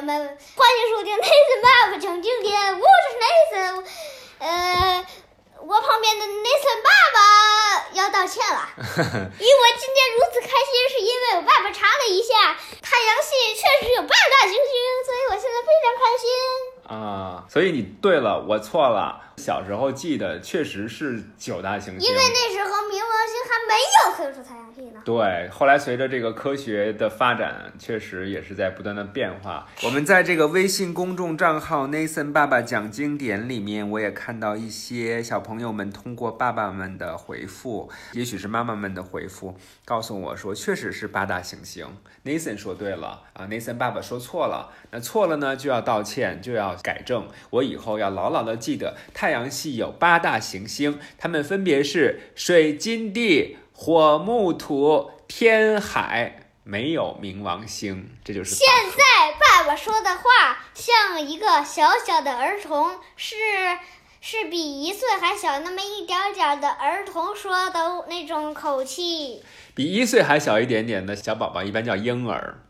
人们，欢迎收听 Nathan 爸爸讲经典，我是 Nathan，呃，我旁边的 Nathan 爸爸要道歉了，因为我今天如此开心，是因为我爸爸查了一下，太阳系确实有八大行星，所以我现在非常开心。啊，所以你对了，我错了。小时候记得确实是九大行星，因为那时候没有退出太阳系呢。对，后来随着这个科学的发展，确实也是在不断的变化。我们在这个微信公众账号 Nathan 爸爸讲经典里面，我也看到一些小朋友们通过爸爸们的回复，也许是妈妈们的回复，告诉我说，确实是八大行星。Nathan 说对了啊，Nathan 爸爸说错了。那错了呢，就要道歉，就要改正。我以后要牢牢的记得。太阳系有八大行星，它们分别是水、金、地、火、木、土、天、海，没有冥王星。这就是现在爸爸说的话，像一个小小的儿童，是是比一岁还小那么一点点的儿童说的那种口气。比一岁还小一点点的小宝宝，一般叫婴儿。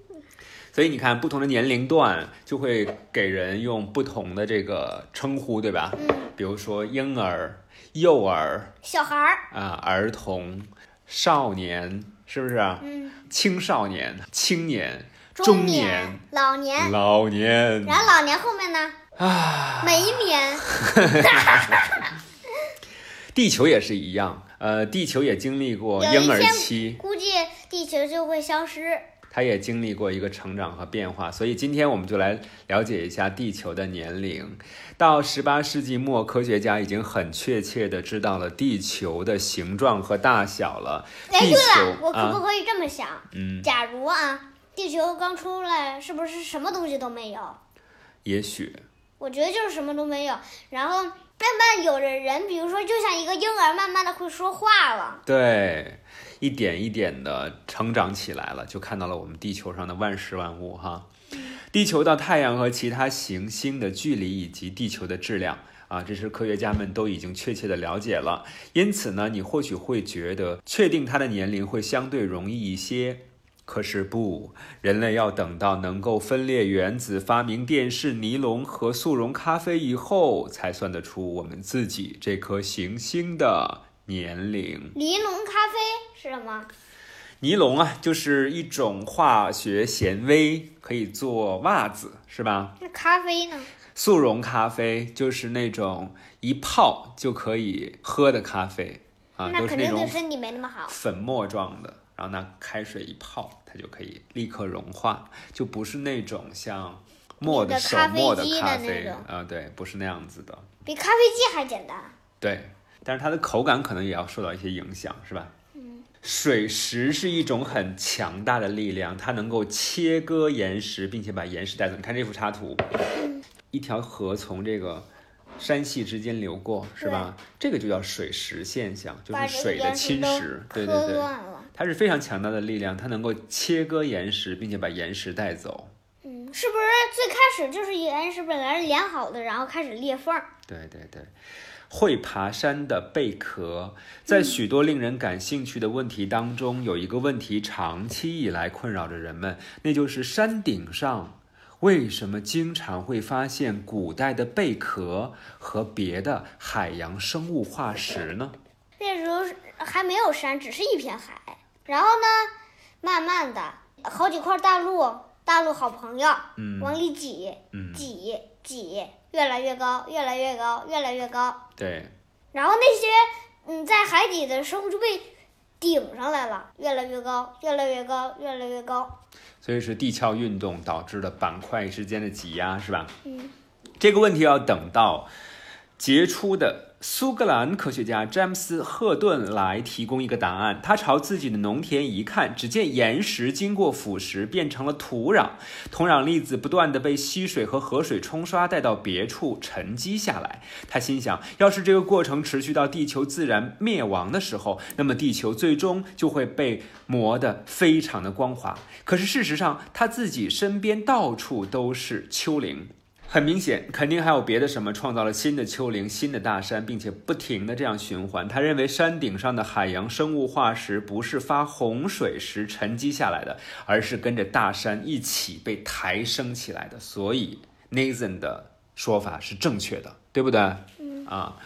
所以你看，不同的年龄段就会给人用不同的这个称呼，对吧？嗯。比如说婴儿、幼儿、小孩儿啊、儿童、少年，是不是？嗯。青少年、青年、中年、老年、老年。然后老年后面呢？啊。每一年。地球也是一样，呃，地球也经历过婴儿期，估计地球就会消失。它也经历过一个成长和变化，所以今天我们就来了解一下地球的年龄。到十八世纪末，科学家已经很确切的知道了地球的形状和大小了。哎，对了，我可不可以这么想？嗯，假如啊，地球刚出来，是不是什么东西都没有？也许。我觉得就是什么都没有，然后慢慢有的人，比如说就像一个婴儿，慢慢的会说话了。对。一点一点的成长起来了，就看到了我们地球上的万事万物哈。地球到太阳和其他行星的距离以及地球的质量啊，这是科学家们都已经确切的了解了。因此呢，你或许会觉得确定它的年龄会相对容易一些。可是不，人类要等到能够分裂原子、发明电视、尼龙和速溶咖啡以后，才算得出我们自己这颗行星的。年龄，尼龙咖啡是什么？尼龙啊，就是一种化学纤维，可以做袜子，是吧？那咖啡呢？速溶咖啡就是那种一泡就可以喝的咖啡啊，都是那种身体没那么好，粉末状的，然后拿开水一泡，它就可以立刻融化，就不是那种像磨的手磨的咖啡啊，对，不是那样子的，比咖啡机还简单。对。但是它的口感可能也要受到一些影响，是吧？嗯，水石是一种很强大的力量，它能够切割岩石，并且把岩石带走。你看这幅插图，一条河从这个山系之间流过，是吧？这个就叫水石现象，就是水的侵蚀。对对对，它是非常强大的力量，它能够切割岩石，并且把岩石带走。嗯，是不是最开始就是岩石本来是连好的，然后开始裂缝？对对对。会爬山的贝壳，在许多令人感兴趣的问题当中，有一个问题长期以来困扰着人们，那就是山顶上为什么经常会发现古代的贝壳和别的海洋生物化石呢？那时候还没有山，只是一片海。然后呢，慢慢的，好几块大陆，大陆好朋友，嗯，往里挤，挤，挤。越来越高，越来越高，越来越高。对。然后那些嗯在海底的生物就被顶上来了，越来越高，越来越高，越来越高。所以是地壳运动导致的板块之间的挤压，是吧？嗯。这个问题要等到杰出的。苏格兰科学家詹姆斯·赫顿来提供一个答案。他朝自己的农田一看，只见岩石经过腐蚀变成了土壤，土壤粒子不断地被溪水和河水冲刷带到别处沉积下来。他心想，要是这个过程持续到地球自然灭亡的时候，那么地球最终就会被磨得非常的光滑。可是事实上，他自己身边到处都是丘陵。很明显，肯定还有别的什么创造了新的丘陵、新的大山，并且不停的这样循环。他认为山顶上的海洋生物化石不是发洪水时沉积下来的，而是跟着大山一起被抬升起来的。所以 Nathan 的说法是正确的，对不对？嗯啊，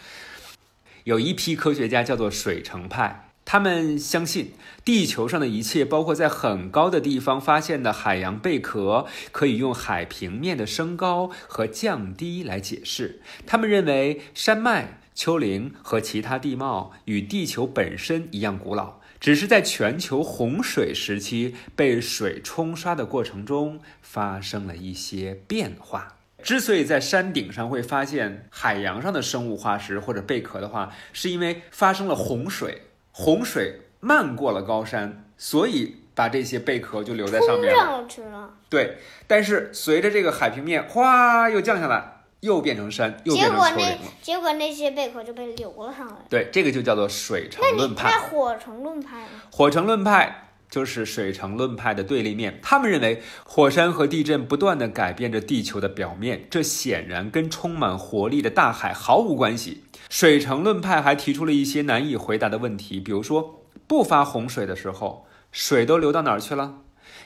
有一批科学家叫做水城派，他们相信地球上的一切，包括在很高的地方发现的海洋贝壳，可以用海平面的升高和降低来解释。他们认为山脉、丘陵和其他地貌与地球本身一样古老，只是在全球洪水时期被水冲刷的过程中发生了一些变化。之所以在山顶上会发现海洋上的生物化石或者贝壳的话，是因为发生了洪水，洪水漫过了高山，所以把这些贝壳就留在上冲面了。上去了，对，但是随着这个海平面哗又降下来，又变成山，又变成结果那丘陵了。结果那些贝壳就被流了上来。对，这个就叫做水城论派。那火城论派呢？火城论派就是水城论派的对立面。他们认为火山和地震不断地改变着地球的表面，这显然跟充满活力的大海毫无关系。水城论派还提出了一些难以回答的问题，比如说，不发洪水的时候，水都流到哪儿去了？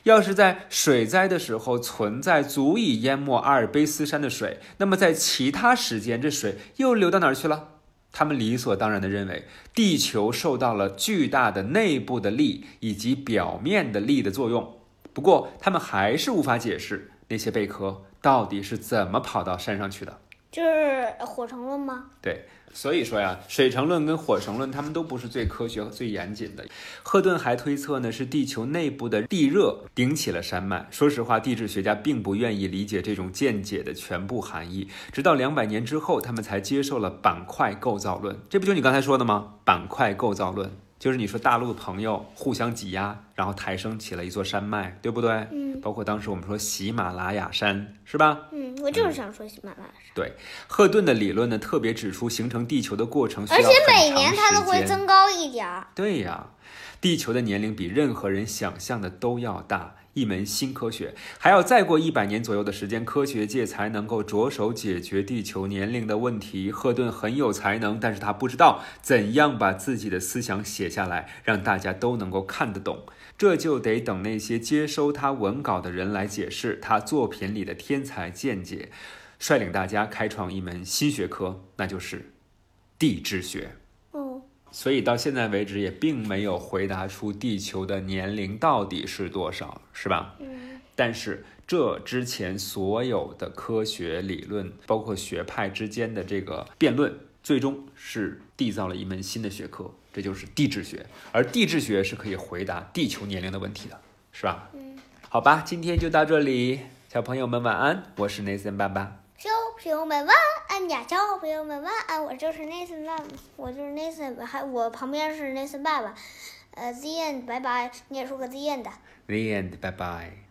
要是在水灾的时候存在足以淹没阿尔卑斯山的水，那么在其他时间，这水又流到哪儿去了？他们理所当然地认为，地球受到了巨大的内部的力以及表面的力的作用。不过，他们还是无法解释那些贝壳到底是怎么跑到山上去的。就是火成论吗？对，所以说呀，水成论跟火成论，他们都不是最科学和最严谨的。赫顿还推测呢，是地球内部的地热顶起了山脉。说实话，地质学家并不愿意理解这种见解的全部含义，直到两百年之后，他们才接受了板块构造论。这不就你刚才说的吗？板块构造论就是你说大陆的朋友互相挤压，然后抬升起了一座山脉，对不对？嗯包括当时我们说喜马拉雅山，是吧？嗯，我就是想说喜马拉雅山，对，赫顿的理论呢，特别指出形成地球的过程需要而且每年它都会增高一点儿。对呀，地球的年龄比任何人想象的都要大。一门新科学，还要再过一百年左右的时间，科学界才能够着手解决地球年龄的问题。赫顿很有才能，但是他不知道怎样把自己的思想写下来，让大家都能够看得懂。这就得等那些接收他文稿的人来解释他作品里的天才见解，率领大家开创一门新学科，那就是地质学。哦，所以到现在为止，也并没有回答出地球的年龄到底是多少，是吧？嗯，但是这之前所有的科学理论，包括学派之间的这个辩论，最终是缔造了一门新的学科，这就是地质学。而地质学是可以回答地球年龄的问题的，是吧？嗯，好吧，今天就到这里，小朋友们晚安，我是 Nathan 爸爸。小朋友们晚安呀，小朋友们晚安，我就是 Nathan 爸爸，我就是 Nathan，还我旁边是 Nathan 爸爸。呃，The end，拜拜，念出个 The end。The end，拜拜。